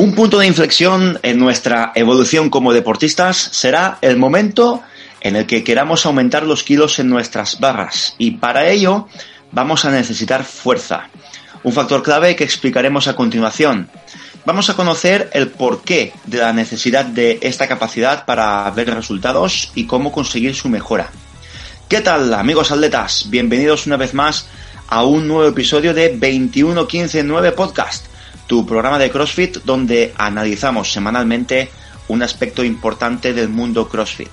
Un punto de inflexión en nuestra evolución como deportistas será el momento en el que queramos aumentar los kilos en nuestras barras y para ello vamos a necesitar fuerza, un factor clave que explicaremos a continuación. Vamos a conocer el porqué de la necesidad de esta capacidad para ver resultados y cómo conseguir su mejora. ¿Qué tal amigos atletas? Bienvenidos una vez más a un nuevo episodio de 21159 Podcast tu programa de CrossFit donde analizamos semanalmente un aspecto importante del mundo CrossFit.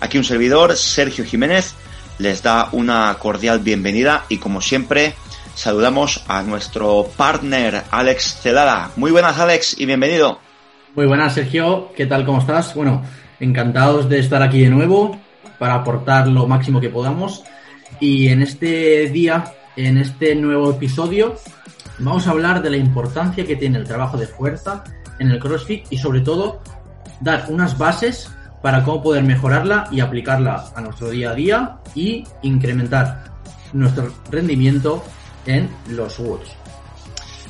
Aquí un servidor, Sergio Jiménez, les da una cordial bienvenida y como siempre saludamos a nuestro partner Alex Celada. Muy buenas Alex y bienvenido. Muy buenas Sergio, ¿qué tal? ¿Cómo estás? Bueno, encantados de estar aquí de nuevo para aportar lo máximo que podamos y en este día, en este nuevo episodio, Vamos a hablar de la importancia que tiene el trabajo de fuerza en el CrossFit y sobre todo dar unas bases para cómo poder mejorarla y aplicarla a nuestro día a día y incrementar nuestro rendimiento en los WODs.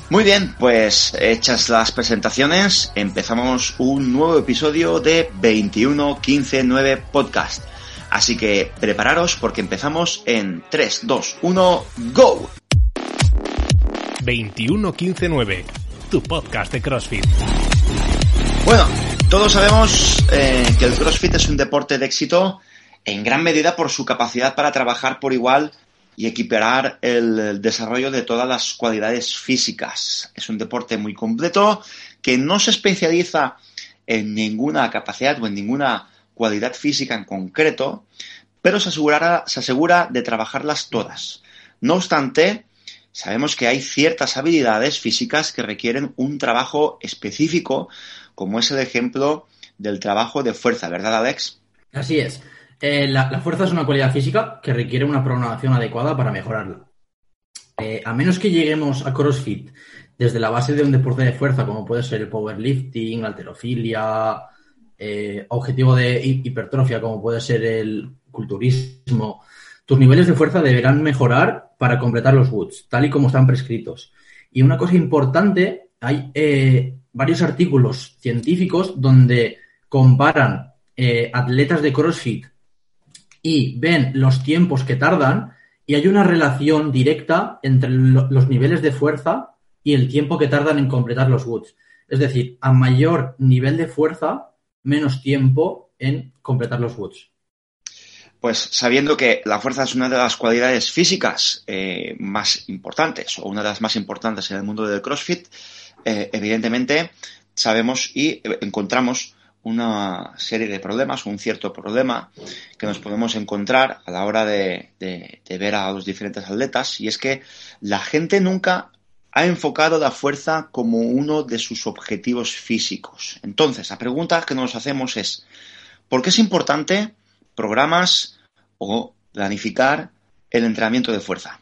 Muy bien, pues hechas las presentaciones, empezamos un nuevo episodio de 21.15.9 Podcast. Así que prepararos porque empezamos en 3, 2, 1, ¡Go! 21159, tu podcast de CrossFit. Bueno, todos sabemos eh, que el CrossFit es un deporte de éxito en gran medida por su capacidad para trabajar por igual y equiparar el desarrollo de todas las cualidades físicas. Es un deporte muy completo que no se especializa en ninguna capacidad o en ninguna cualidad física en concreto, pero se, se asegura de trabajarlas todas. No obstante, sabemos que hay ciertas habilidades físicas que requieren un trabajo específico, como es el ejemplo del trabajo de fuerza, ¿verdad, Alex? Así es. Eh, la, fuerza es una cualidad física que requiere una programación adecuada para mejorarla. Eh, a menos que lleguemos a CrossFit desde la base de un deporte de fuerza, como puede ser el powerlifting, alterofilia, eh, objetivo de hipertrofia, como puede ser el culturismo, tus niveles de fuerza deberán mejorar para completar los woods, tal y como están prescritos. Y una cosa importante, hay eh, varios artículos científicos donde comparan eh, atletas de CrossFit y ven los tiempos que tardan y hay una relación directa entre los niveles de fuerza y el tiempo que tardan en completar los woods. Es decir, a mayor nivel de fuerza, menos tiempo en completar los woods. Pues sabiendo que la fuerza es una de las cualidades físicas eh, más importantes o una de las más importantes en el mundo del CrossFit, eh, evidentemente sabemos y encontramos una serie de problemas, un cierto problema que nos podemos encontrar a la hora de ver a los diferentes atletas y es que la gente nunca ha enfocado la fuerza como uno de sus objetivos físicos. Entonces, la pregunta que nos hacemos es, ¿por qué es importante programas o planificar el entrenamiento de fuerza.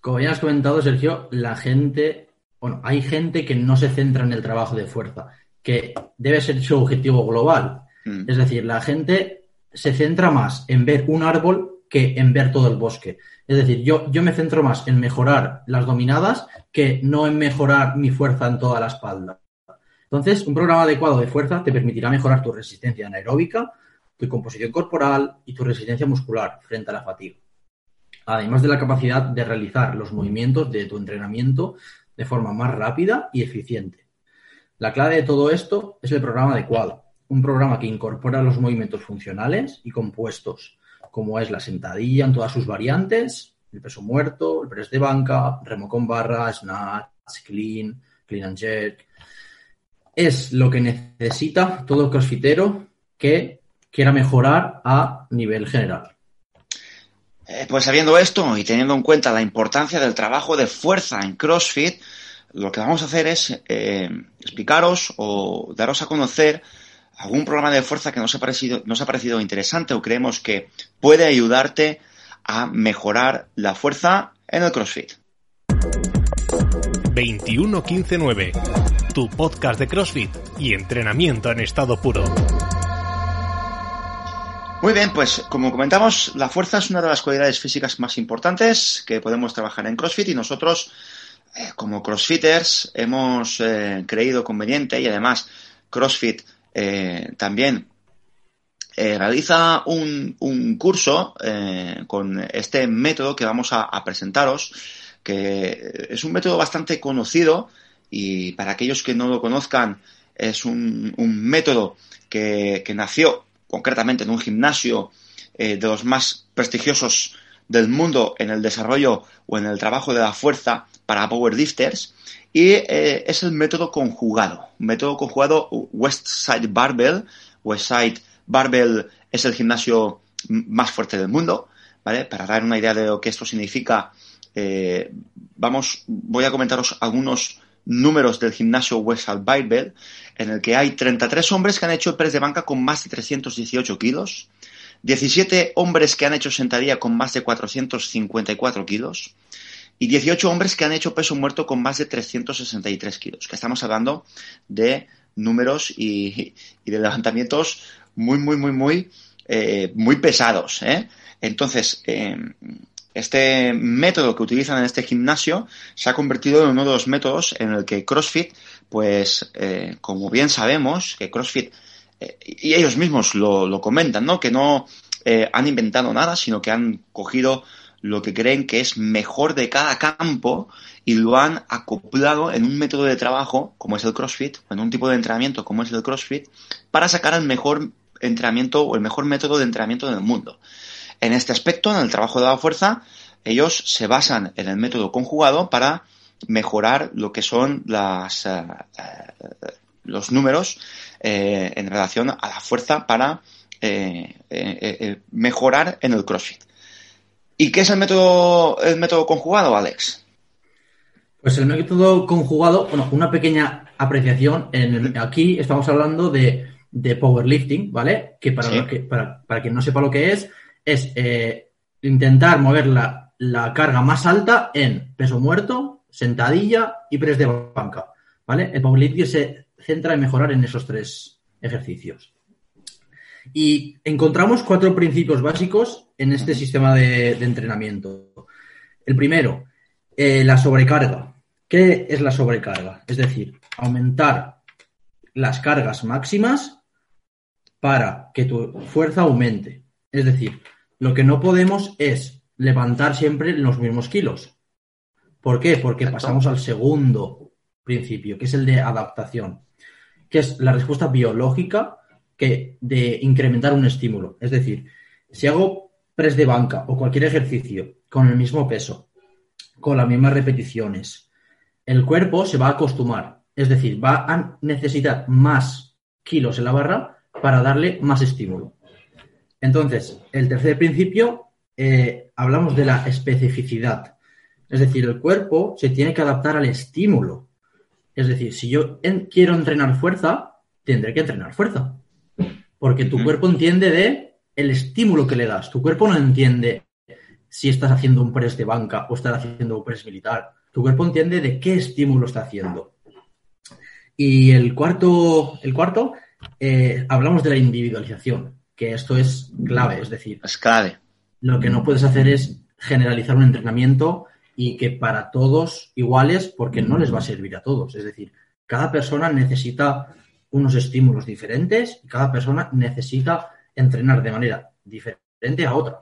Como ya has comentado, Sergio, la gente, bueno, hay gente que no se centra en el trabajo de fuerza, que debe ser su objetivo global. Mm. Es decir, la gente se centra más en ver un árbol que en ver todo el bosque. Es decir, yo, yo me centro más en mejorar las dominadas que no en mejorar mi fuerza en toda la espalda. Entonces, un programa adecuado de fuerza te permitirá mejorar tu resistencia anaeróbica, tu composición corporal y tu resistencia muscular frente a la fatiga. Además de la capacidad de realizar los movimientos de tu entrenamiento de forma más rápida y eficiente. La clave de todo esto es el programa adecuado, un programa que incorpora los movimientos funcionales y compuestos, como es la sentadilla en todas sus variantes, el peso muerto, el press de banca, remo con barra, snatch, clean, clean and jerk. Es lo que necesita todo crossfitero que quiera mejorar a nivel general. Eh, pues sabiendo esto y teniendo en cuenta la importancia del trabajo de fuerza en CrossFit, lo que vamos a hacer es eh, explicaros o daros a conocer algún programa de fuerza que nos ha, parecido, nos ha parecido interesante o creemos que puede ayudarte a mejorar la fuerza en el CrossFit. 21159, tu podcast de CrossFit y entrenamiento en estado puro. Muy bien, pues como comentamos, la fuerza es una de las cualidades físicas más importantes que podemos trabajar en CrossFit y nosotros eh, como crossfitters hemos eh, creído conveniente y además CrossFit también realiza un, curso con este método que vamos a, presentaros, que es un método bastante conocido y para aquellos que no lo conozcan es un, método que, que, nació concretamente en un gimnasio de los más prestigiosos del mundo en el desarrollo o en el trabajo de la fuerza para powerlifters y eh, es el método conjugado. Método conjugado West Side Barbell. West Side Barbell es el gimnasio más fuerte del mundo, ¿vale? Para dar una idea de lo que esto significa, eh, vamos, voy a comentaros algunos números del gimnasio West Side Barbell, en el que hay 33 hombres que han hecho press de banca con más de 318 kilos, 17 hombres que han hecho sentadilla con más de 454 kilos y 18 hombres que han hecho peso muerto con más de 363 kilos, que estamos hablando de números y, de levantamientos muy, muy, muy, muy, eh, muy pesados. ¿eh? Entonces, eh, este método que utilizan en este gimnasio se ha convertido en uno de los métodos en el que CrossFit, pues, como bien sabemos, que CrossFit y ellos mismos lo, comentan, ¿no? Que no eh, han inventado nada, sino que han cogido lo que creen que es mejor de cada campo y lo han acoplado en un método de trabajo como es el CrossFit, en un tipo de entrenamiento como es el CrossFit, para sacar el mejor entrenamiento o el mejor método de entrenamiento del mundo. En este aspecto, en el trabajo de la fuerza, ellos se basan en el método conjugado para mejorar lo que son las, eh, los números eh, en relación a la fuerza para eh, eh, mejorar en el CrossFit. ¿Y qué es el método, el método conjugado, Alex? Pues el método conjugado, bueno, una pequeña apreciación. En aquí estamos hablando de, powerlifting, ¿vale? Que para, que, para, quien no sepa lo que es, es intentar mover la, la, carga más alta en peso muerto, sentadilla y press de banca, ¿vale? El powerlifting se centra en mejorar en esos tres ejercicios. Y encontramos cuatro principios básicos en este sistema de, entrenamiento. El primero, eh, la sobrecarga. ¿Qué es la sobrecarga? Es decir, aumentar las cargas máximas para que tu fuerza aumente. Es decir, lo que no podemos es levantar siempre los mismos kilos. ¿Por qué? Porque pasamos al segundo principio, que es el de adaptación que es la respuesta biológica que de incrementar un estímulo. Es decir, si hago press de banca o cualquier ejercicio con el mismo peso, con las mismas repeticiones, el cuerpo se va a acostumar. Es decir, va a necesitar más kilos en la barra para darle más estímulo. Entonces, el tercer principio, eh, hablamos de la especificidad. Es decir, el cuerpo se tiene que adaptar al estímulo. Es decir, si yo quiero entrenar fuerza, tendré que entrenar fuerza. Porque tu cuerpo entiende de el estímulo que le das. Tu cuerpo no entiende si estás haciendo un press de banca o estás haciendo un press militar. Tu cuerpo entiende de qué estímulo está haciendo. Y el cuarto, el cuarto eh, hablamos de la individualización, que esto es clave, es decir, es clave. Lo que no puedes hacer es generalizar un entrenamiento y que para todos iguales porque no les va a servir a todos. Es decir, cada persona necesita unos estímulos diferentes y cada persona necesita entrenar de manera diferente a otra.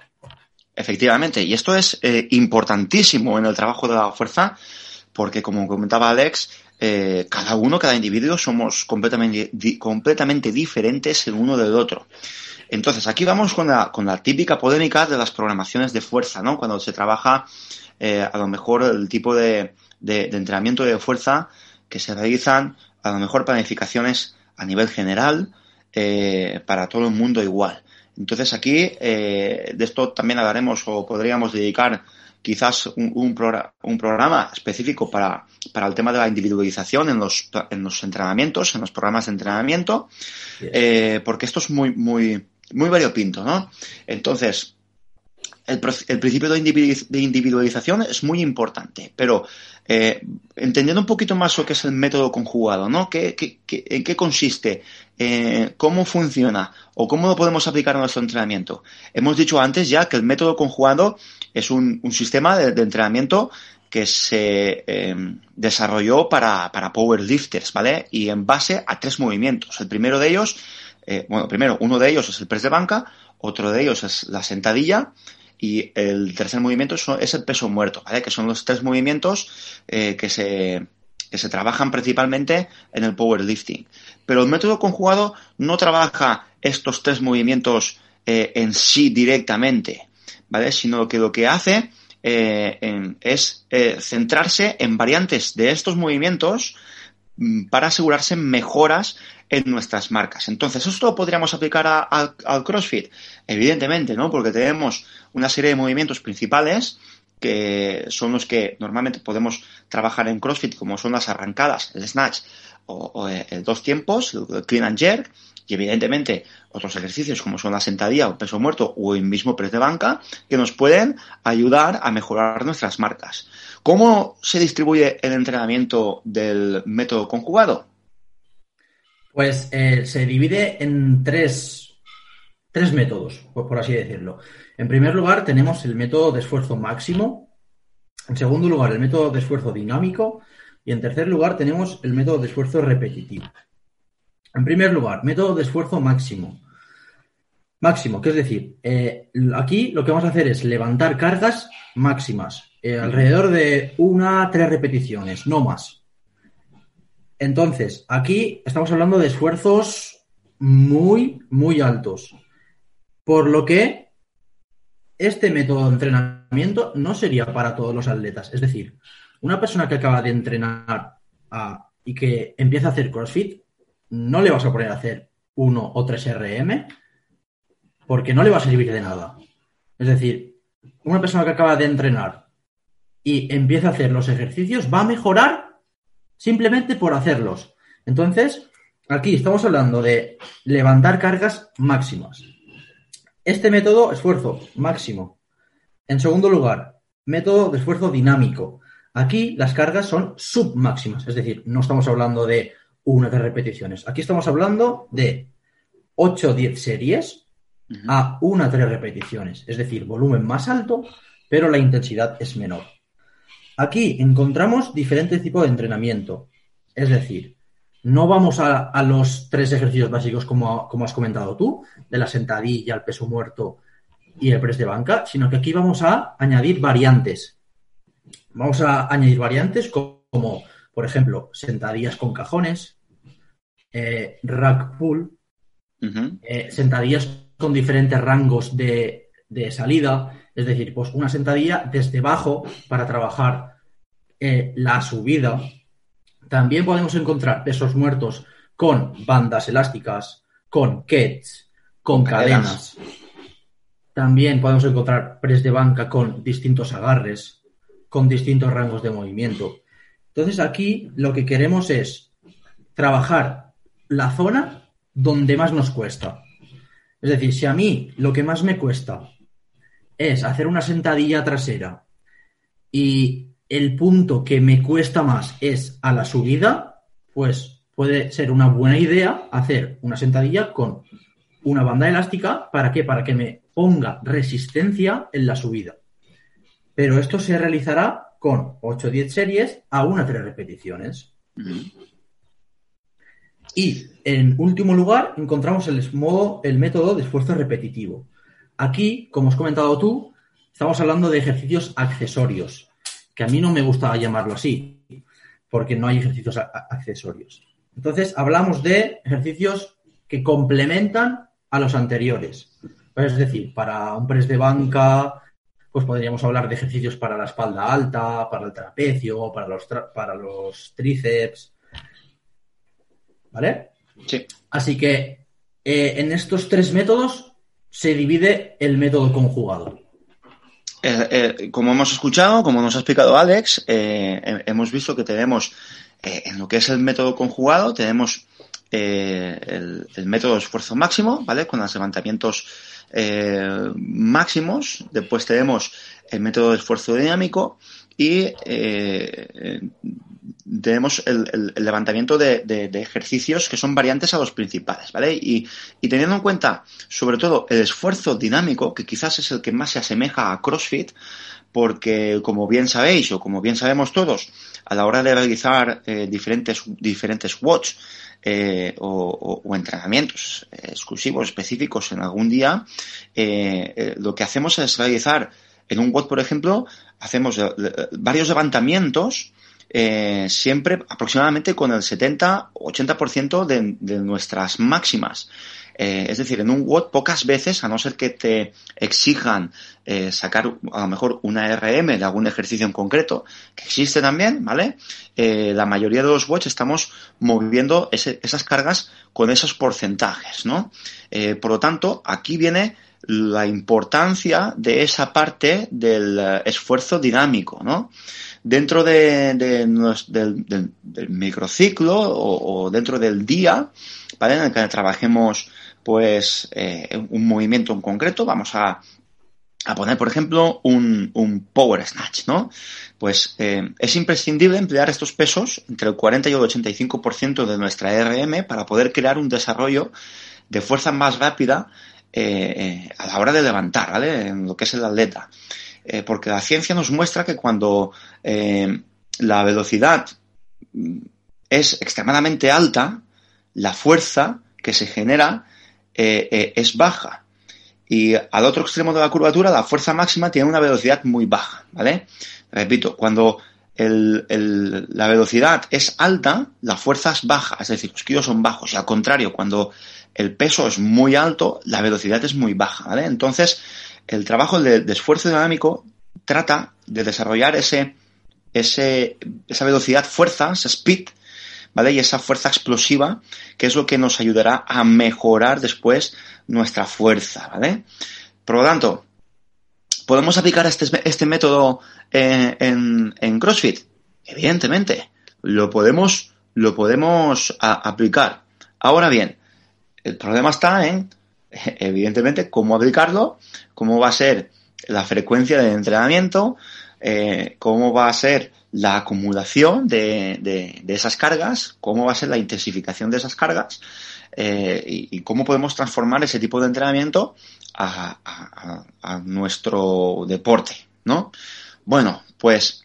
Efectivamente, y esto es eh, importantísimo en el trabajo de la fuerza porque, como comentaba Alex, eh, cada uno, cada individuo somos completamente, completamente diferentes el uno del otro. Entonces, aquí vamos con la, con la típica polémica de las programaciones de fuerza, ¿no? Cuando se trabaja eh, a lo mejor el tipo de, de, entrenamiento de fuerza que se realizan, a lo mejor planificaciones a nivel general, eh, para todo el mundo igual. Entonces aquí eh, de esto también hablaremos o podríamos dedicar quizás un, un, programa específico para, para, el tema de la individualización en los, en los entrenamientos, en los programas de entrenamiento, porque esto es muy, muy, muy variopinto, ¿no? Entonces, el, principio de individualización es muy importante, pero eh, entendiendo un poquito más lo que es el método conjugado, ¿no? ¿Qué, en qué consiste? Eh, ¿Cómo funciona? ¿O cómo lo podemos aplicar a nuestro entrenamiento? Hemos dicho antes ya que el método conjugado es un, sistema de, entrenamiento que se em, desarrolló para, para powerlifters, ¿vale? Y en base a tres movimientos. El primero de ellos, eh, bueno, primero, uno de ellos es el press de banca, otro de ellos es la sentadilla y el tercer movimiento es el peso muerto, ¿vale? Que son los tres movimientos eh, que, se, que se trabajan principalmente en el powerlifting. Pero el método conjugado no trabaja estos tres movimientos eh, en sí directamente, ¿vale? Sino que lo que hace es centrarse en variantes de estos movimientos mm, para asegurarse mejoras en nuestras marcas. Entonces, ¿esto lo podríamos aplicar al CrossFit? Evidentemente, ¿no? Porque tenemos una serie de movimientos principales que son los que normalmente podemos trabajar en CrossFit, como son las arrancadas, el snatch o, el dos tiempos, el clean and jerk, y evidentemente otros ejercicios como son la sentadilla o peso muerto o el mismo press de banca que nos pueden ayudar a mejorar nuestras marcas. ¿Cómo se distribuye el entrenamiento del método conjugado? Pues eh, se divide en tres, tres métodos, por así decirlo. En primer lugar tenemos el método de esfuerzo máximo, en segundo lugar el método de esfuerzo dinámico y en tercer lugar tenemos el método de esfuerzo repetitivo. En primer lugar, método de esfuerzo máximo. Máximo, que es decir, eh, aquí lo que vamos a hacer es levantar cargas máximas, eh, alrededor de una tres repeticiones, no más. Entonces, aquí estamos hablando de esfuerzos muy, muy altos. Por lo que este método de entrenamiento no sería para todos los atletas. Es decir, una persona que acaba de entrenar y que empieza a hacer CrossFit no le vas a poner a hacer uno o tres RM porque no le va a servir de nada. Es decir, una persona que acaba de entrenar y empieza a hacer los ejercicios va a mejorar simplemente por hacerlos. Entonces, aquí estamos hablando de levantar cargas máximas. Este método, esfuerzo máximo. En segundo lugar, método de esfuerzo dinámico. Aquí las cargas son submáximas, es decir, no estamos hablando de una de repeticiones. Aquí estamos hablando de 8 o 10 series a una tres repeticiones, es decir, volumen más alto, pero la intensidad es menor. Aquí encontramos diferentes tipos de entrenamiento, es decir, no vamos a, los tres ejercicios básicos como, como, has comentado tú, de la sentadilla, el peso muerto y el press de banca, sino que aquí vamos a añadir variantes. Vamos a añadir variantes como, por ejemplo, sentadillas con cajones, eh, rack pull, eh, sentadillas con diferentes rangos de, salida, es decir, pues una sentadilla desde abajo para trabajar eh, la subida. También podemos encontrar pesos muertos con bandas elásticas, con kets, con cadenas. También podemos encontrar press de banca con distintos agarres, con distintos rangos de movimiento. Entonces aquí lo que queremos es trabajar la zona donde más nos cuesta. Es decir, si a mí lo que más me cuesta es hacer una sentadilla trasera y el punto que me cuesta más es a la subida, pues puede ser una buena idea hacer una sentadilla con una banda elástica. ¿Para qué? Para que me ponga resistencia en la subida. Pero esto se realizará con 8 o 10 series a una 3 repeticiones. Y en último lugar encontramos el, modo, el método de esfuerzo repetitivo. Aquí, como has comentado tú, estamos hablando de ejercicios accesorios, que a mí no me gusta llamarlo así, porque no hay ejercicios accesorios. Entonces, hablamos de ejercicios que complementan a los anteriores. Es decir, para un press de banca, pues podríamos hablar de ejercicios para la espalda alta, para el trapecio, para los, para los tríceps, ¿Vale? Sí. Así que eh, en estos tres métodos se divide el método conjugado. Eh, eh, como hemos escuchado, como nos ha explicado Alex, hemos visto que tenemos en lo que es el método conjugado, tenemos el, método de esfuerzo máximo, ¿vale? Con los levantamientos máximos. Después tenemos el método de esfuerzo dinámico y tenemos el, levantamiento de, ejercicios que son variantes a los principales, ¿vale? Y, teniendo en cuenta, sobre todo, el esfuerzo dinámico, que quizás es el que más se asemeja a CrossFit, porque como bien sabéis o como bien sabemos todos, a la hora de realizar eh, diferentes, diferentes watch eh, o, entrenamientos exclusivos, específicos en algún día, eh, lo que hacemos es realizar en un WOD, por ejemplo, hacemos varios levantamientos siempre aproximadamente con el 70-80% de, nuestras máximas. Eh, es decir, en un WOD pocas veces, a no ser que te exijan eh, sacar a lo mejor una RM de algún ejercicio en concreto, que existe también, ¿vale? Eh, la mayoría de los WODs estamos moviendo esas cargas con esos porcentajes, ¿no? por lo tanto, aquí viene la importancia de esa parte del esfuerzo dinámico, ¿no? Dentro de, del, microciclo o, o, dentro del día, ¿vale? En el que trabajemos pues eh, un movimiento en concreto, vamos a, a poner, por ejemplo, un, un, power snatch, ¿no? Pues eh, es imprescindible emplear estos pesos entre el 40 y el 85% de nuestra RM para poder crear un desarrollo de fuerza más rápida eh, a la hora de levantar, ¿vale? En lo que es el atleta. porque la ciencia nos muestra que cuando la velocidad es extremadamente alta, la fuerza que se genera eh, eh, es baja. Y al otro extremo de la curvatura, la fuerza máxima tiene una velocidad muy baja, ¿vale? Repito, cuando la velocidad es alta, la fuerza es baja, es decir, los kilos son bajos. Y al contrario, cuando el peso es muy alto, la velocidad es muy baja, ¿vale? Entonces, el trabajo de, esfuerzo dinámico trata de desarrollar ese, ese, esa velocidad, fuerza, ese speed, ¿vale? Y esa fuerza explosiva, que es lo que nos ayudará a mejorar después nuestra fuerza, ¿vale? Por lo tanto, ¿podemos aplicar este, este método eh, en, en, CrossFit? Evidentemente, lo podemos, lo podemos aplicar. Ahora bien, el problema está en, evidentemente, cómo aplicarlo, cómo va a ser la frecuencia de entrenamiento, eh, cómo va a ser la acumulación de, de, esas cargas, cómo va a ser la intensificación de esas cargas eh, y, cómo podemos transformar ese tipo de entrenamiento a, nuestro deporte, ¿no? Bueno, pues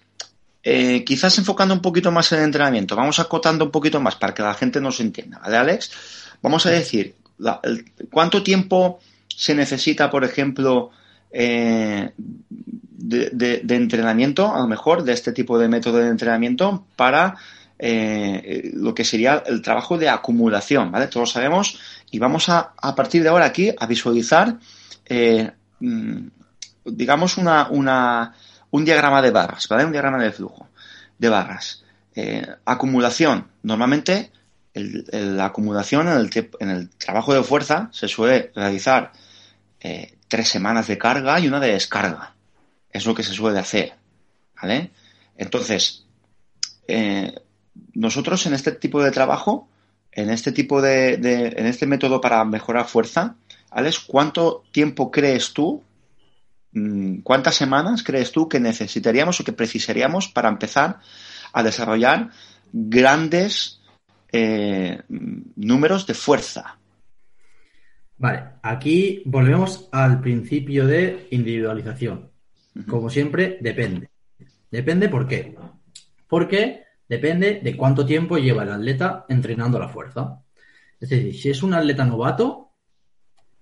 eh, quizás enfocando un poquito más en el entrenamiento, vamos acotando un poquito más para que la gente nos entienda, ¿vale, Alex? Vamos a decir, ¿cuánto tiempo se necesita, por ejemplo, eh, de, entrenamiento, a lo mejor, de este tipo de método de entrenamiento para eh, lo que sería el trabajo de acumulación, ¿vale? Todos sabemos y vamos a, a partir de ahora aquí a visualizar, eh, mm, digamos, una, una, un diagrama de barras, ¿vale? Un diagrama de flujo de barras. Acumulación. Normalmente, la acumulación en el, en el, trabajo de fuerza se suele realizar tres semanas de carga y una de descarga. Es lo que se suele hacer. ¿Vale? Entonces, eh, nosotros en este tipo de trabajo, en este tipo de, en este método para mejorar fuerza, ¿cuánto tiempo crees tú, mm, cuántas semanas crees tú que necesitaríamos o que precisaríamos para empezar a desarrollar grandes eh, números de fuerza? Vale, aquí volvemos al principio de individualización. Como siempre, depende. Depende por qué. Porque depende de cuánto tiempo lleva el atleta entrenando la fuerza. Es decir, si es un atleta novato,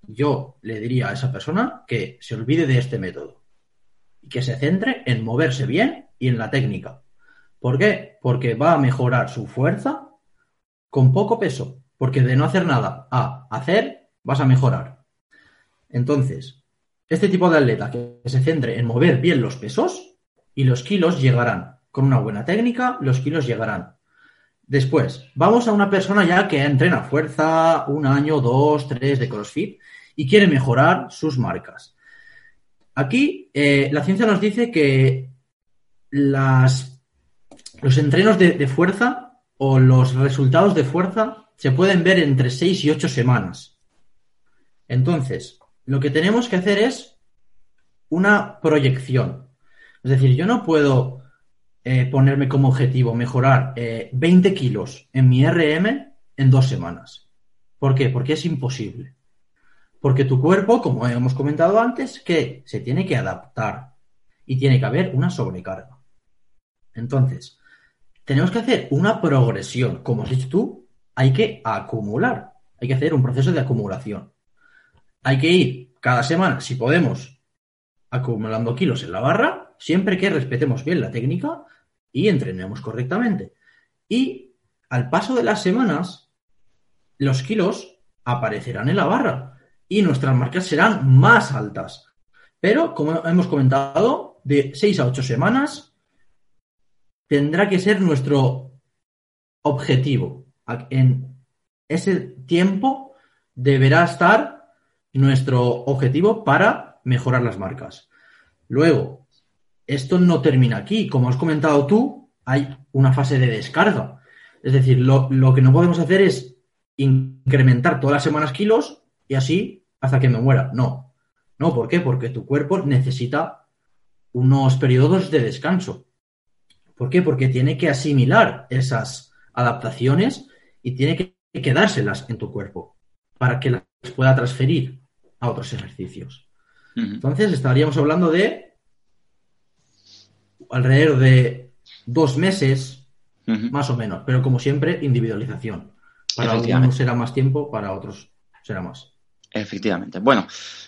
yo le diría a esa persona que se olvide de este método y que se centre en moverse bien y en la técnica. ¿Por qué? Porque va a mejorar su fuerza con poco peso. Porque de no hacer nada a hacer, vas a mejorar. Entonces, este tipo de atleta que se centre en mover bien los pesos y los kilos llegarán. Con una buena técnica, los kilos llegarán. Después, vamos a una persona ya que entrena fuerza un año, dos, tres de CrossFit y quiere mejorar sus marcas. Aquí eh, la ciencia nos dice que las, los entrenos de, de, fuerza o los resultados de fuerza se pueden ver entre seis y ocho semanas. Entonces, lo que tenemos que hacer es una proyección. Es decir, yo no puedo eh, ponerme como objetivo mejorar 20 eh, kilos en mi RM en dos semanas. ¿Por qué? Porque es imposible. Porque tu cuerpo, como hemos comentado antes, que se tiene que adaptar. y tiene que haber una sobrecarga. Entonces, tenemos que hacer una progresión. Como has dicho tú, hay que acumular, hay que hacer un proceso de acumulación. Hay que ir cada semana, si podemos, acumulando kilos en la barra, siempre que respetemos bien la técnica y entrenemos correctamente. Y al paso de las semanas, los kilos aparecerán en la barra y nuestras marcas serán más altas. Pero, como hemos comentado, de 6 a 8 semanas tendrá que ser nuestro objetivo. En ese tiempo deberá estar nuestro objetivo para mejorar las marcas. Luego, esto no termina aquí. Como has comentado tú, hay una fase de descarga. Es decir, lo, que no podemos hacer es incrementar todas las semanas kilos y así hasta que me muera. No. No, ¿por qué? Porque tu cuerpo necesita unos periodos de descanso. ¿Por qué? Porque tiene que asimilar esas adaptaciones y tiene que quedárselas en tu cuerpo para que las pueda transferir a otros ejercicios. Entonces estaríamos hablando de alrededor de dos meses, más o menos, pero como siempre, individualización. Para algunos será más tiempo, para otros será más. Efectivamente. Bueno,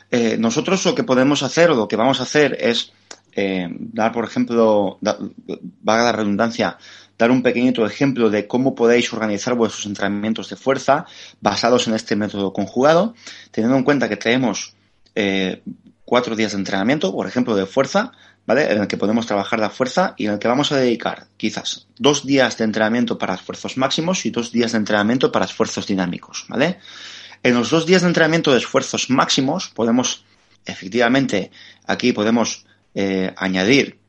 eh, nosotros lo que podemos hacer o lo que vamos a hacer es eh, dar, por ejemplo, valga la redundancia, dar un pequeñito ejemplo de cómo podéis organizar vuestros entrenamientos de fuerza basados en este método conjugado, teniendo en cuenta que tenemos eh, cuatro días de entrenamiento, por ejemplo, de fuerza, ¿vale? En el que podemos trabajar la fuerza y en el que vamos a dedicar quizás dos días de entrenamiento para esfuerzos máximos y dos días de entrenamiento para esfuerzos dinámicos, ¿vale? En los dos días de entrenamiento de esfuerzos máximos podemos, efectivamente, aquí podemos eh, añadir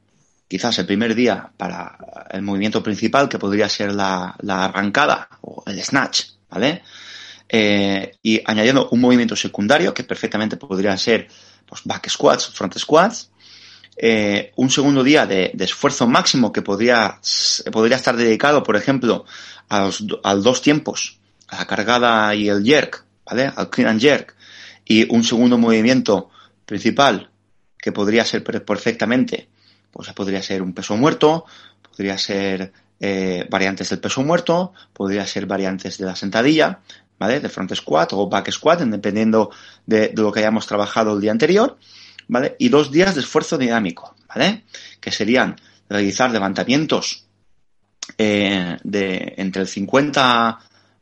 quizás el primer día para el movimiento principal, que podría ser la, arrancada o el snatch, ¿vale? Eh, y añadiendo un movimiento secundario, que perfectamente podría ser pues, back squats, front squats, eh, un segundo día de, esfuerzo máximo que podría, podría estar dedicado, por ejemplo, a los, a dos tiempos, a la cargada y el jerk, ¿vale? Al clean and jerk. Y un segundo movimiento principal que podría ser perfectamente, pues podría ser un peso muerto, podría ser eh, variantes del peso muerto, podría ser variantes de la sentadilla, ¿vale? De front squat o back squat, dependiendo de, lo que hayamos trabajado el día anterior, ¿vale? Y dos días de esfuerzo dinámico, ¿vale? Que serían realizar levantamientos eh, de entre el 50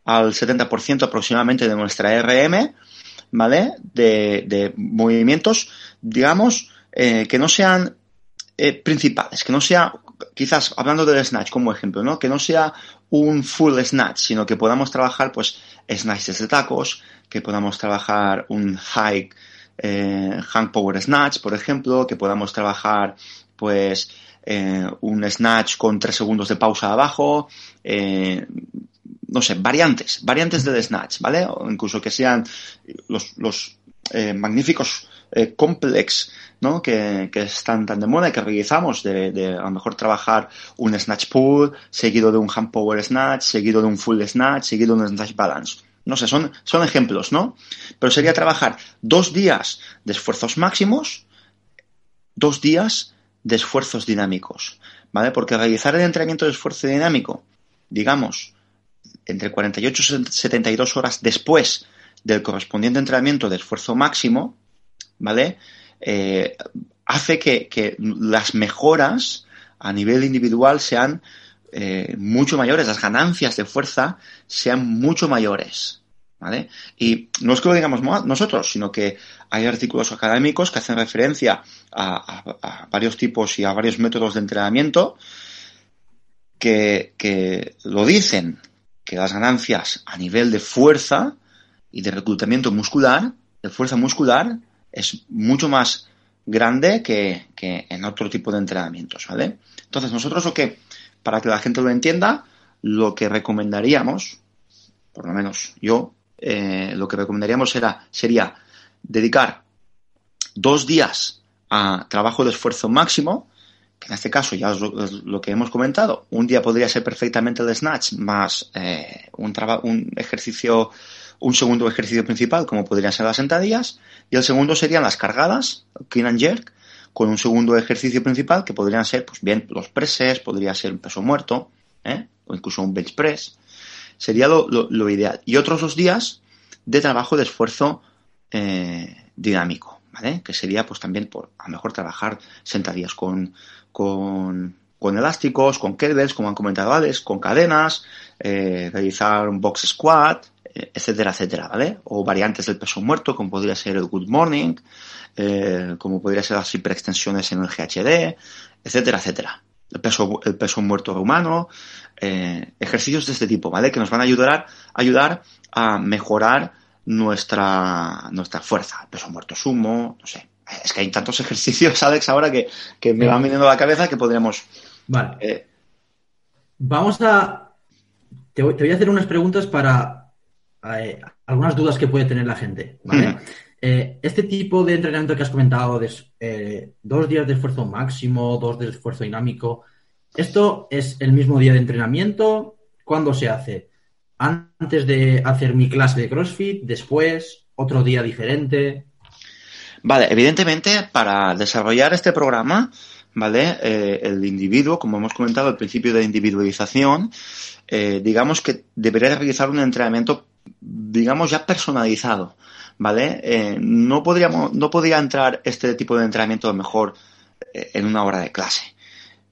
al 70% aproximadamente de nuestra RM, ¿vale? De, movimientos, digamos, eh, que no sean eh, principales, que no sea, quizás hablando del snatch como ejemplo, ¿no? Que no sea un full snatch, sino que podamos trabajar, pues, snatches de tacos, que podamos trabajar un high eh, hang power snatch, por ejemplo, que podamos trabajar, pues, un snatch con tres segundos de pausa abajo, no sé, variantes, variantes del snatch, ¿vale? O incluso que sean los, los eh, magníficos eh, complex, ¿no? Que, que, están tan de moda y que realizamos de, de, a lo mejor trabajar un snatch pull, seguido de un hand power snatch, seguido de un full snatch, seguido de un snatch balance. No sé, son, son ejemplos, ¿no? Pero sería trabajar dos días de esfuerzos máximos, dos días de esfuerzos dinámicos, ¿vale? Porque realizar el entrenamiento de esfuerzo dinámico, digamos, entre 48 y 72 horas después del correspondiente entrenamiento de esfuerzo máximo, ¿vale? Eh, hace que, las mejoras a nivel individual sean eh, mucho mayores, las ganancias de fuerza sean mucho mayores. ¿Vale? Y no es que lo digamos nosotros, sino que hay artículos académicos que hacen referencia a, varios tipos y a varios métodos de entrenamiento que, que lo dicen, que las ganancias a nivel de fuerza y de reclutamiento muscular, de fuerza muscular, es mucho más grande que, en otro tipo de entrenamientos, ¿vale? Entonces, nosotros lo que, para que la gente lo entienda, lo que recomendaríamos, por lo menos yo, eh, lo que recomendaríamos era, sería dedicar dos días a trabajo de esfuerzo máximo, en este caso ya es lo, que hemos comentado, un día podría ser perfectamente el snatch más eh, un, un ejercicio, un segundo ejercicio principal como podrían ser las sentadillas, y el segundo serían las cargadas, clean and jerk, con un segundo ejercicio principal que podrían ser, pues bien, los presses, podría ser un peso muerto, ¿eh? o incluso un bench press. Sería lo, ideal. Y otros dos días de trabajo de esfuerzo eh, dinámico, ¿vale? Que sería, pues también, por a lo mejor trabajar sentadillas con, con, con elásticos, con kettlebells, como han comentado Alex, con cadenas, eh, realizar un box squat, eh, etcétera, etcétera, ¿vale? O variantes del peso muerto, como podría ser el good morning, eh, como podría ser las hiperextensiones en el GHD, etcétera, etcétera. El peso, el peso muerto humano, ejercicios de este tipo, ¿vale? Que nos van a ayudar, ayudar a mejorar nuestra, nuestra fuerza. Peso muerto sumo, no sé. Es que hay tantos ejercicios, Alex, ahora que, que me van viniendo a la cabeza que podríamos. Vale. Vamos a. Te voy, te voy, a hacer unas preguntas para algunas dudas que puede tener la gente. Eh, este tipo de entrenamiento que has comentado, de eh, dos días de esfuerzo máximo, dos de esfuerzo dinámico, ¿esto es el mismo día de entrenamiento? ¿Cuándo se hace? ¿Antes de hacer mi clase de CrossFit? ¿Después? ¿Otro día diferente? Vale, evidentemente para desarrollar este programa, ¿vale? Eh, el individuo, como hemos comentado, el principio de individualización, digamos que debería realizar un entrenamiento digamos, ya personalizado, ¿vale? Eh, no, podríamos, no podría entrar este tipo de entrenamiento mejor eh, en una hora de clase,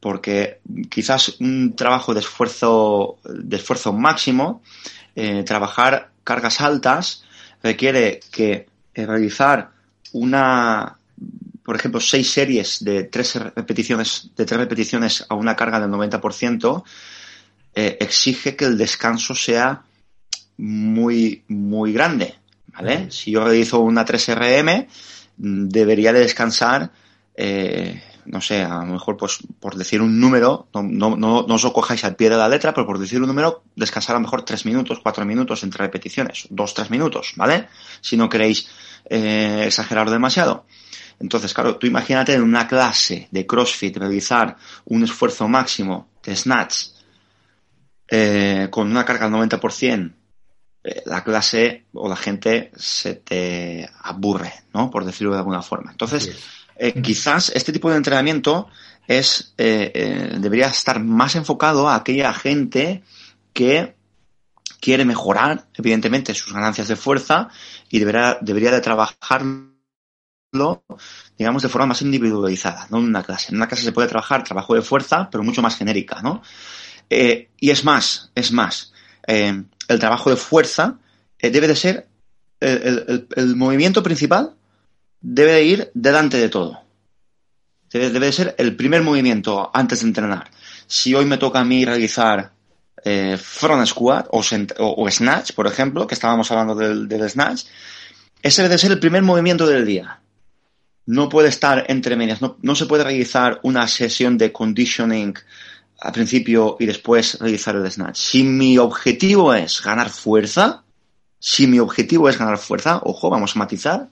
porque quizás un trabajo de esfuerzo, de esfuerzo máximo, eh, trabajar cargas altas, requiere que realizar una, por ejemplo, seis series de tres repeticiones, de tres repeticiones a una carga del 90%, exige que el descanso sea muy, muy grande, ¿vale? Si yo realizo una 3RM, debería de descansar, eh, no sé, a lo mejor pues por decir un número, no, no, no, os lo cojáis al pie de la letra, pero por decir un número, descansar a lo mejor 3 minutos, 4 minutos entre repeticiones, 2-3 minutos, ¿vale? Si no queréis eh, exagerar demasiado. Entonces, claro, tú imagínate en una clase de CrossFit realizar un esfuerzo máximo de snatch eh, con una carga al 90%, eh, la clase o la gente se te aburre, ¿no? Por decirlo de alguna forma. Entonces, eh, quizás este tipo de entrenamiento es eh, debería estar más enfocado a aquella gente que quiere mejorar, evidentemente, sus ganancias de fuerza y debería, debería de trabajarlo, digamos, de forma más individualizada, no en una clase. En una clase se puede trabajar trabajo de fuerza, pero mucho más genérica, ¿no? y es más, es más el trabajo de fuerza eh, debe de ser el, movimiento principal debe de ir delante de todo. Debe, de ser el primer movimiento antes de entrenar. Si hoy me toca a mí realizar eh, front squat o, snatch, por ejemplo, que estábamos hablando del, snatch, ese debe de ser el primer movimiento del día. No puede estar entre medias, no se puede realizar una sesión de conditioning al principio y después realizar el snatch. Si mi objetivo es ganar fuerza, si mi objetivo es ganar fuerza, ojo, vamos a matizar,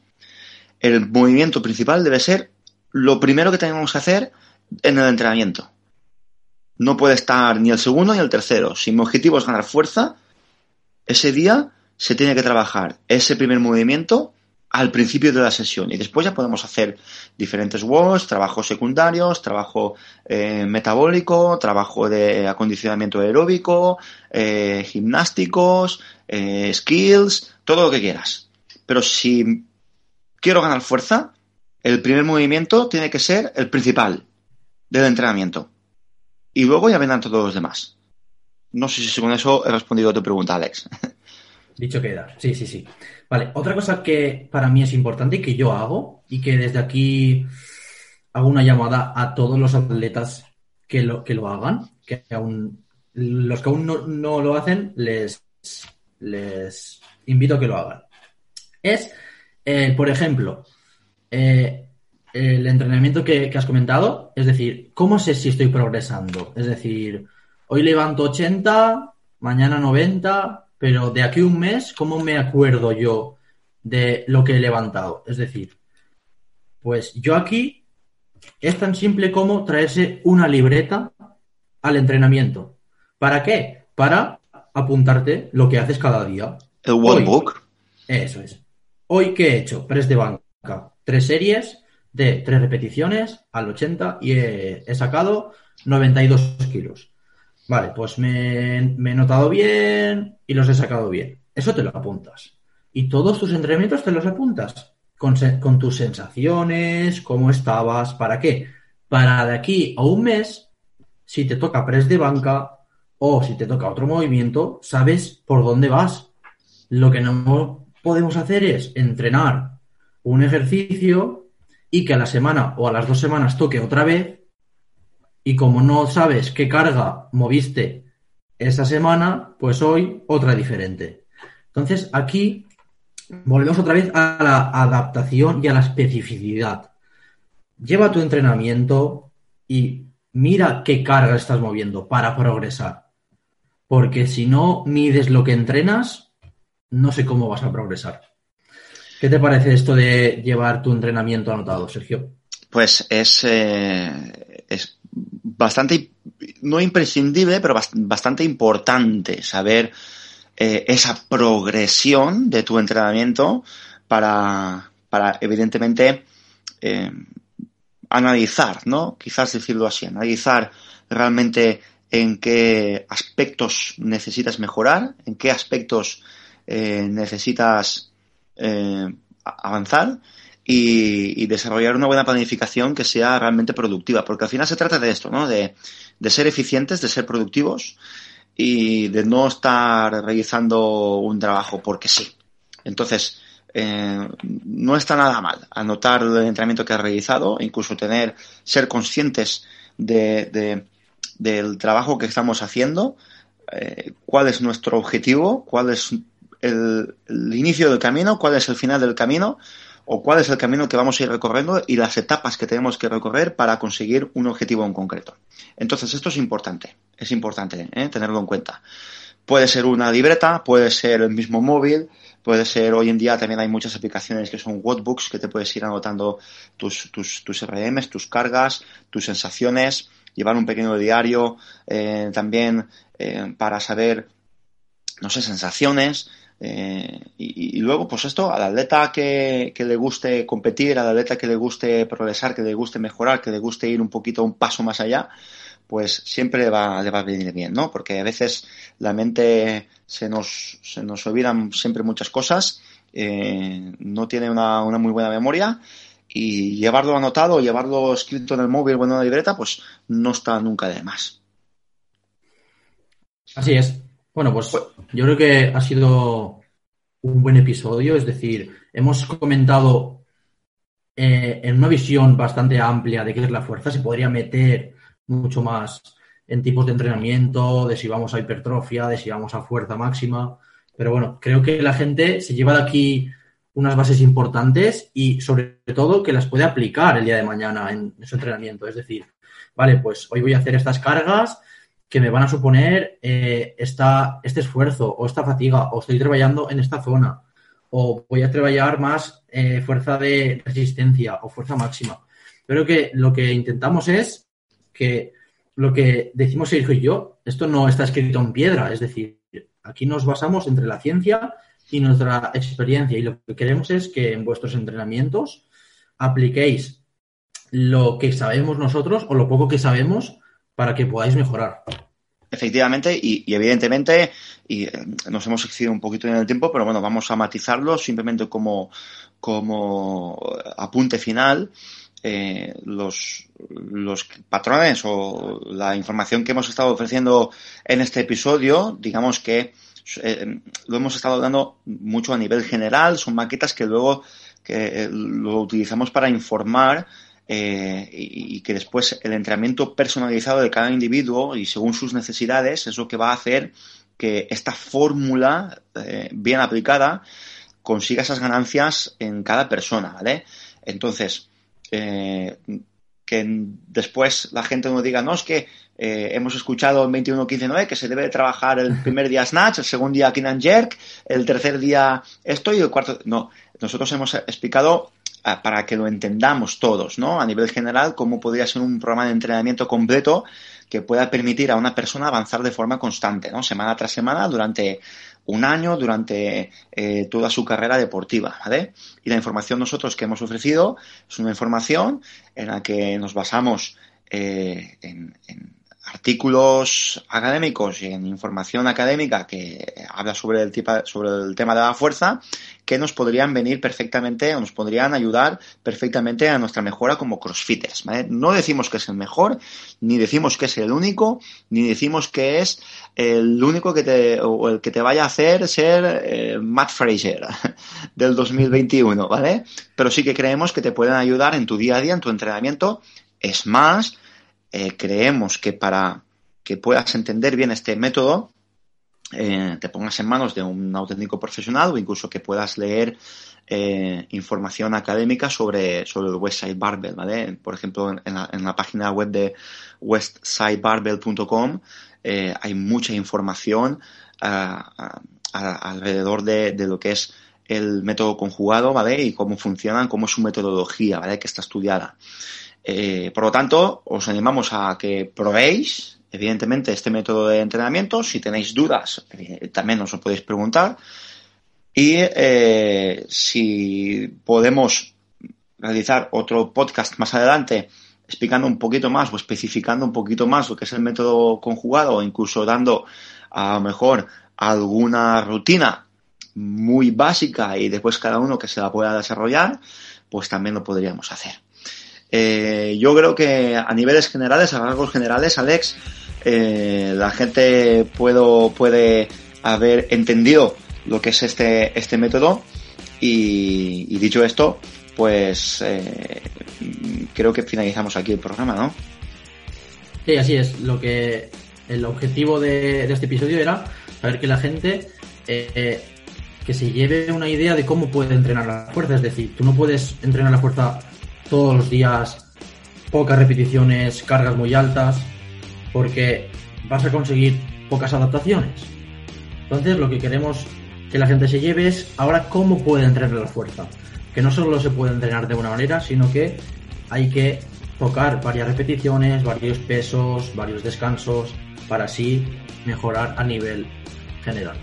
el movimiento principal debe ser lo primero que tenemos que hacer en el entrenamiento. No puede estar ni el segundo ni el tercero. Si mi objetivo es ganar fuerza, ese día se tiene que trabajar ese primer movimiento al principio de la sesión y después ya podemos hacer diferentes walks, trabajos secundarios, trabajo eh, metabólico, trabajo de acondicionamiento aeróbico, eh, gimnásticos, eh, skills, todo lo que quieras. Pero si quiero ganar fuerza, el primer movimiento tiene que ser el principal del entrenamiento. Y luego ya vendrán todos los demás. No sé si con eso he respondido a tu pregunta, Alex. Dicho queda, sí, sí, sí. Vale, otra cosa que para mí es importante y que yo hago y que desde aquí hago una llamada a todos los atletas que lo, que lo hagan, que aún los que aún no, lo hacen, les, les invito a que lo hagan. Es, eh, por ejemplo, eh, el entrenamiento que, que, has comentado, es decir, ¿cómo sé si estoy progresando? Es decir, hoy levanto 80, mañana 90, pero de aquí a un mes, ¿cómo me acuerdo yo de lo que he levantado? Es decir, pues yo aquí es tan simple como traerse una libreta al entrenamiento. ¿Para qué? Para apuntarte lo que haces cada día. El workbook. Eso es. Hoy, ¿qué he hecho? Press de banca. Tres series, de tres repeticiones al 80 y he, sacado 92 kilos. Vale, pues me, he notado bien y los he sacado bien. Eso te lo apuntas. Y todos tus entrenamientos te los apuntas. Con, con tus sensaciones, cómo estabas, ¿para qué? Para de aquí a un mes, si te toca press de banca o si te toca otro movimiento, sabes por dónde vas. Lo que no podemos hacer es entrenar un ejercicio y que a la semana o a las dos semanas toque otra vez y como no sabes qué carga moviste esa semana, pues hoy otra diferente. Entonces aquí volvemos otra vez a la adaptación y a la especificidad. Lleva tu entrenamiento y mira qué carga estás moviendo para progresar. Porque si no mides lo que entrenas, no sé cómo vas a progresar. ¿Qué te parece esto de llevar tu entrenamiento anotado, Sergio? Pues es, eh, es bastante, no imprescindible, pero bastante importante saber eh, esa progresión de tu entrenamiento para, para evidentemente, eh, analizar, ¿no? Quizás decirlo así, analizar realmente en qué aspectos necesitas mejorar, en qué aspectos necesitas eh, avanzar y, desarrollar una buena planificación que sea realmente productiva, porque al final se trata de esto, ¿no? De, ser eficientes, de ser productivos y de no estar realizando un trabajo porque sí. Entonces, eh, no está nada mal anotar el entrenamiento que has realizado, incluso tener, ser conscientes de, del trabajo que estamos haciendo, eh, cuál es nuestro objetivo, cuál es el, inicio del camino, cuál es el final del camino o cuál es el camino que vamos a ir recorriendo y las etapas que tenemos que recorrer para conseguir un objetivo en concreto. Entonces, esto es importante, es importante ¿eh? tenerlo en cuenta. Puede ser una libreta, puede ser el mismo móvil, puede ser hoy en día también hay muchas aplicaciones que son Wordbooks que te puedes ir anotando tus, tus, tus tus cargas, tus sensaciones, llevar un pequeño diario eh, también eh, para saber, no sé, sensaciones, eh, y, luego, pues esto, al atleta que, le guste competir, al atleta que le guste progresar, que le guste mejorar, que le guste ir un poquito un paso más allá, pues siempre va, le va a venir bien, ¿no? Porque a veces la mente se nos, se nos olvidan siempre muchas cosas, eh, no tiene una, una muy buena memoria y llevarlo anotado, llevarlo escrito en el móvil o en una libreta, pues no está nunca de más. Así es. Bueno, pues yo creo que ha sido un buen episodio, es decir, hemos comentado eh, en una visión bastante amplia de qué es la fuerza, se podría meter mucho más en tipos de entrenamiento, de si vamos a hipertrofia, de si vamos a fuerza máxima, pero bueno, creo que la gente se lleva de aquí unas bases importantes y sobre todo que las puede aplicar el día de mañana en su entrenamiento, es decir, vale, pues hoy voy a hacer estas cargas que me van a suponer eh, este esfuerzo o esta fatiga o estoy trabajando en esta zona o voy a trabajar más eh, fuerza de resistencia o fuerza máxima. Pero que lo que intentamos es que lo que decimos Sergio y yo, esto no está escrito en piedra, es decir, aquí nos basamos entre la ciencia y nuestra experiencia y lo que queremos es que en vuestros entrenamientos apliquéis lo que sabemos nosotros o lo poco que sabemos para que podáis mejorar. Efectivamente, y, evidentemente, y eh, nos hemos excedido un poquito en el tiempo, pero bueno, vamos a matizarlo simplemente como, como apunte final. Eh, los, los patrones o la información que hemos estado ofreciendo en este episodio, digamos que eh, lo hemos estado dando mucho a nivel general, son maquetas que luego que, lo utilizamos para informar eh, y, que después el entrenamiento personalizado de cada individuo y según sus necesidades es lo que va a hacer que esta fórmula eh, bien aplicada consiga esas ganancias en cada persona, ¿vale? Entonces, eh, que después la gente no diga, no, es que hemos escuchado en 21.15.9 que se debe trabajar el primer día snatch, el segundo día clean jerk, el tercer día esto y el cuarto... No, nosotros hemos explicado para que lo entendamos todos, ¿no? A nivel general, cómo podría ser un programa de entrenamiento completo que pueda permitir a una persona avanzar de forma constante, ¿no? Semana tras semana durante un año, durante eh, toda su carrera deportiva, ¿vale? Y la información nosotros que hemos ofrecido es una información en la que nos basamos eh, en artículos académicos y en información académica que habla sobre el, sobre el tema de la fuerza que nos podrían venir perfectamente o nos podrían ayudar perfectamente a nuestra mejora como crossfitters. No decimos que es el mejor, ni decimos que es el único, ni decimos que es el único que te, o el que te vaya a hacer ser eh, Matt Fraser del 2021, ¿vale? Pero sí que creemos que te pueden ayudar en tu día a día, en tu entrenamiento. Es más, eh, creemos que para que puedas entender bien este método, eh, te pongas en manos de un auténtico profesional o incluso que puedas leer eh, información académica sobre, sobre el Westside Barbell, ¿vale? Por ejemplo, en la, página web de westsidebarbell.com hay mucha información alrededor de, de, lo que es el método conjugado, ¿vale? Y cómo funcionan, cómo es su metodología, ¿vale? Que está estudiada. Eh, por lo tanto, os animamos a que probéis, evidentemente, este método de entrenamiento. Si tenéis dudas, eh, también os lo podéis preguntar. Y eh, si podemos realizar otro podcast más adelante explicando un poquito más o especificando un poquito más lo que es el método conjugado o incluso dando a lo mejor alguna rutina muy básica y después cada uno que se la pueda desarrollar, pues también lo podríamos hacer. Eh, yo creo que a niveles generales, a rasgos generales, Alex, eh, la gente puedo, puede haber entendido lo que es este, este método y, dicho esto, pues eh, creo que finalizamos aquí el programa, ¿no? Sí, así es. Lo que el objetivo de, este episodio era saber que la gente que se lleve una idea de cómo puede entrenar la fuerza. Es decir, tú no puedes entrenar la fuerza todos los días, pocas repeticiones, cargas muy altas, porque vas a conseguir pocas adaptaciones. Entonces lo que queremos que la gente se lleve es ahora cómo puede entrenar la fuerza. Que no solo se puede entrenar de una manera, sino que hay que tocar varias repeticiones, varios pesos, varios descansos, para así mejorar a nivel general.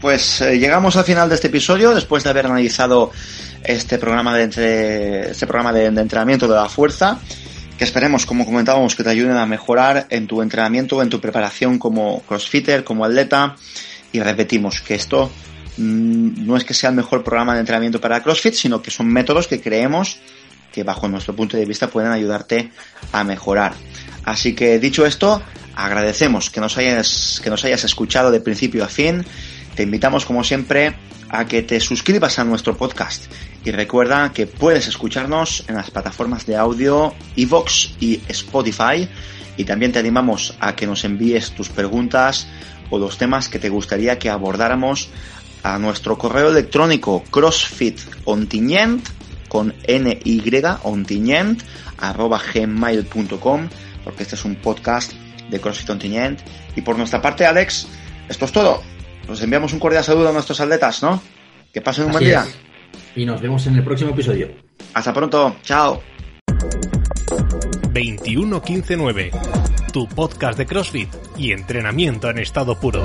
Pues eh, llegamos al final de este episodio, después de haber analizado este programa de, este programa de, entrenamiento de la fuerza, que esperemos, como comentábamos, que te ayuden a mejorar en tu entrenamiento, en tu preparación como crossfitter, como atleta. Y repetimos que esto mm, no es que sea el mejor programa de entrenamiento para CrossFit, sino que son métodos que creemos que bajo nuestro punto de vista pueden ayudarte a mejorar. Así que dicho esto, agradecemos que nos hayas, que nos hayas escuchado de principio a fin. Te invitamos como siempre a que te suscribas a nuestro podcast. Y recuerda que puedes escucharnos en las plataformas de audio Evox y Spotify. Y también te animamos a que nos envíes tus preguntas o los temas que te gustaría que abordáramos a nuestro correo electrónico crossfitontiñent con ny ontiñent arroba gmail.com porque este es un podcast de CrossFit Ontiñent y por nuestra parte Alex esto es todo nos enviamos un cordial saludo a nuestros atletas ¿no? que pasen un buen día y nos vemos en el próximo episodio. Hasta pronto, chao. 21159, tu podcast de CrossFit y entrenamiento en estado puro.